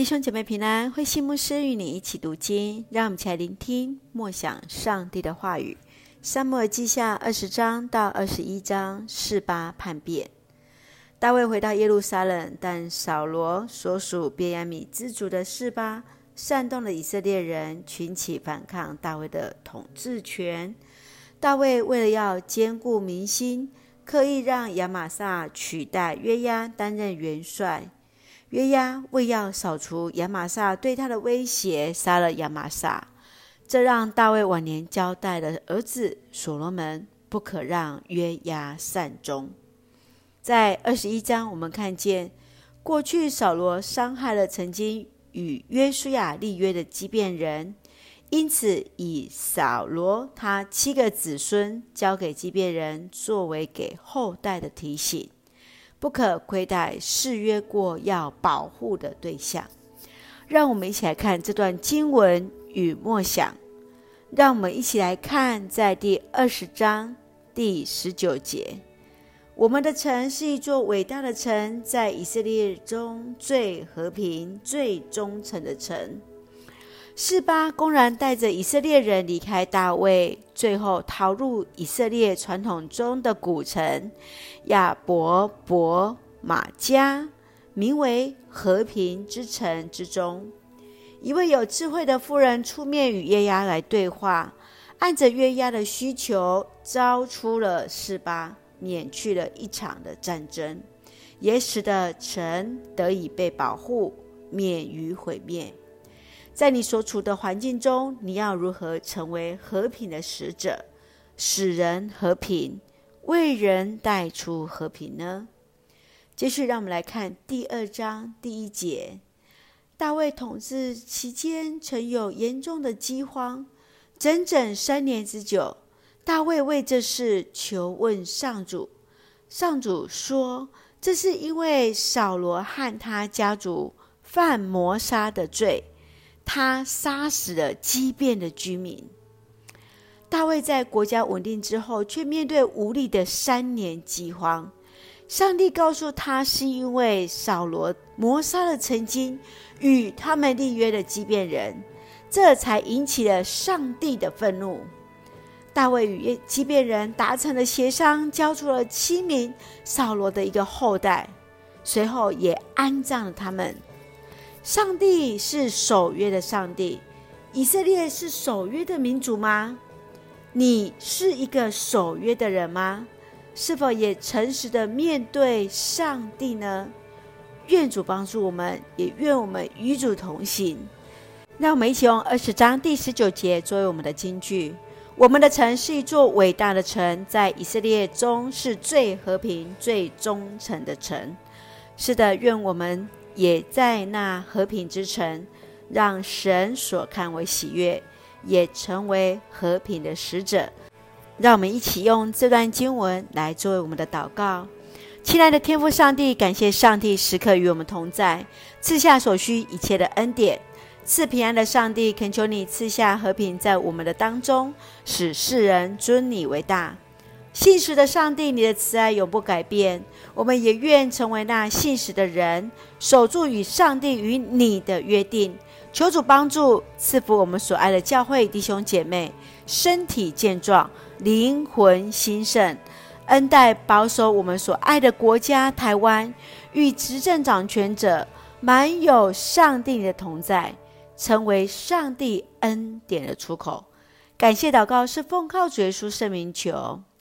弟兄姐妹平安，慧馨牧师与你一起读经，让我们一起来聆听默想上帝的话语。撒母耳记下二十章到二十一章，示巴叛变。大卫回到耶路撒冷，但扫罗所属便雅悯支族的示巴煽动了以色列人群起反抗大卫的统治权。大卫为了要坚固民心，刻意让亚玛撒取代约押担任元帅。约押为要扫除亚玛撒对他的威胁，杀了亚玛撒。这让大卫晚年交代了儿子所罗门不可让约押善终。在二十一章，我们看见过去扫罗伤害了曾经与约书亚立约的基遍人，因此以扫罗他七个子孙交给基遍人，作为给后代的提醒。不可亏待誓约过要保护的对象。让我们一起来看这段经文与默想。让我们一起来看，在第二十章第十九节：我们的城是一座伟大的城，在以色列中最和平、最忠诚的城。示巴公然带着以色列人离开大卫，最后逃入以色列传统中的古城亚伯伯玛加，名为和平之城之中。一位有智慧的妇人出面与约押来对话，按着约押的需求，招出了示巴，免去了一场的战争，也使得城得以被保护，免于毁灭。在你所处的环境中，你要如何成为和平的使者，使人和平，为人带出和平呢？继续，让我们来看第二章第一节。大卫统治期间，曾有严重的饥荒，整整三年之久。大卫为这事求问上主，上主说：“这是因为扫罗和他家族犯谋杀的罪。”他杀死了基遍的居民。大卫在国家稳定之后，却面对无力的三年饥荒。上帝告诉他，是因为扫罗谋杀了曾经与他们立约的基遍人，这才引起了上帝的愤怒。大卫与基遍人达成了协商，交出了七名扫罗的一个后代，随后也安葬了他们。上帝是守约的上帝，以色列是守约的民族吗？你是一个守约的人吗？是否也诚实的面对上帝呢？愿主帮助我们，也愿我们与主同行。让我们一起用二十章第十九节作为我们的金句：我们的城是一座伟大的城，在以色列中是最和平、最忠诚的城。是的，愿我们。也在那和平之城，让神所看为喜悦，也成为和平的使者。让我们一起用这段经文来作为我们的祷告。亲爱的天父上帝，感谢上帝时刻与我们同在，赐下所需一切的恩典，赐平安的上帝，恳求你赐下和平在我们的当中，使世人尊你为大。信实的上帝，你的慈爱永不改变。我们也愿成为那信实的人，守住与上帝与你的约定。求主帮助赐福我们所爱的教会弟兄姐妹，身体健壮，灵魂兴盛，恩待保守我们所爱的国家台湾，与执政掌权者满有上帝的同在，成为上帝恩典的出口。感谢祷告是奉靠主耶稣圣名求。